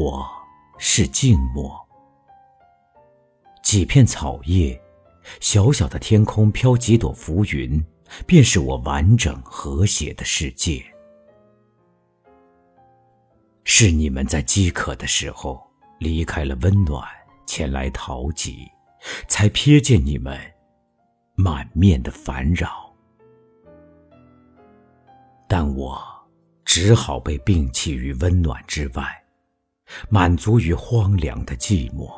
我是静默，几片草叶，小小的天空飘几朵浮云，便是我完整和谐的世界。是你们在饥渴的时候离开了温暖，前来讨集，才瞥见你们满面的烦扰。但我只好被摒弃于温暖之外，满足于荒凉的寂寞。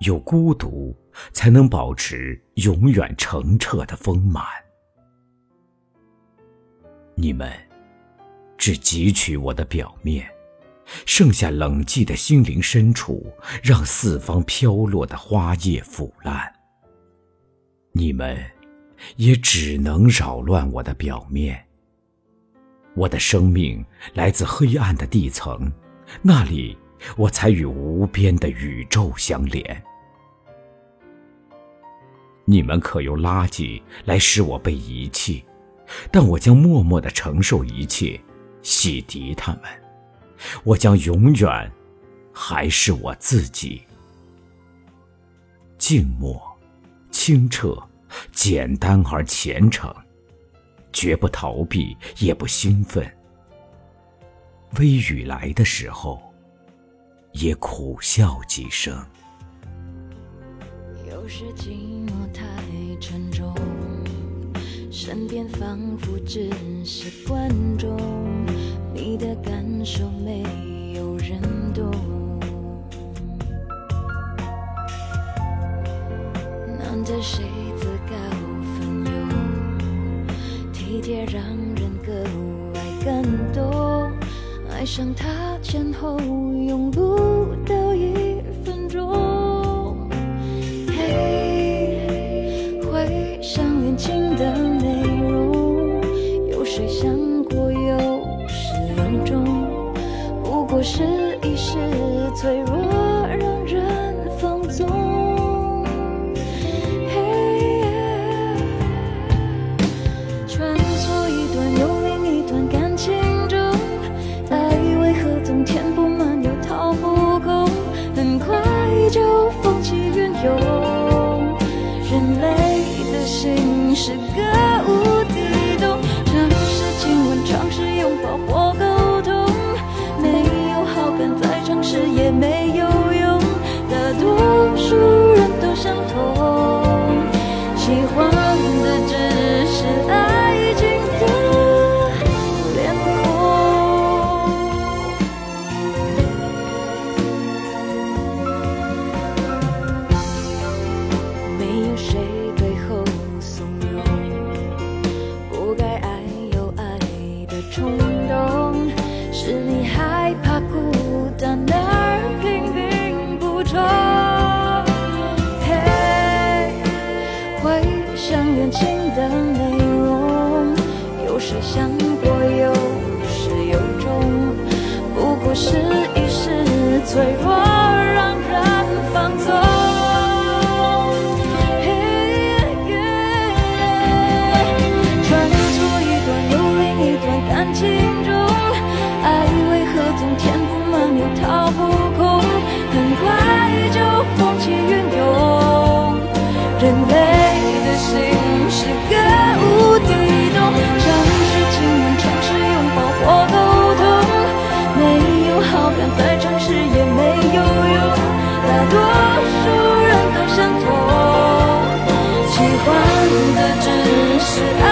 有孤独，才能保持永远澄澈的丰满。你们。只汲取我的表面，剩下冷寂的心灵深处，让四方飘落的花叶腐烂。你们也只能扰乱我的表面。我的生命来自黑暗的地层，那里我才与无边的宇宙相连。你们可用垃圾来使我被遗弃，但我将默默的承受一切。洗涤他们，我将永远还是我自己。静默、清澈、简单而虔诚，绝不逃避，也不兴奋。微雨来的时候，也苦笑几声。有时寂寞太沉重。身边仿佛只是观众，你的感受没有人懂。难得谁自告奋勇，体贴让爱上他前后用不到一分钟，嘿，回想眼轻的内容，有谁想过有始有终，不过是一时脆弱。心是个无底洞尝试亲吻尝试拥抱或沟通没有好感再尝试也没有谁想过有始有终？不过是一时脆弱，让人放纵。穿梭一段又另一段感情中，爱为何总填不满又掏不空？很快就风起云涌，人类。换的只是爱。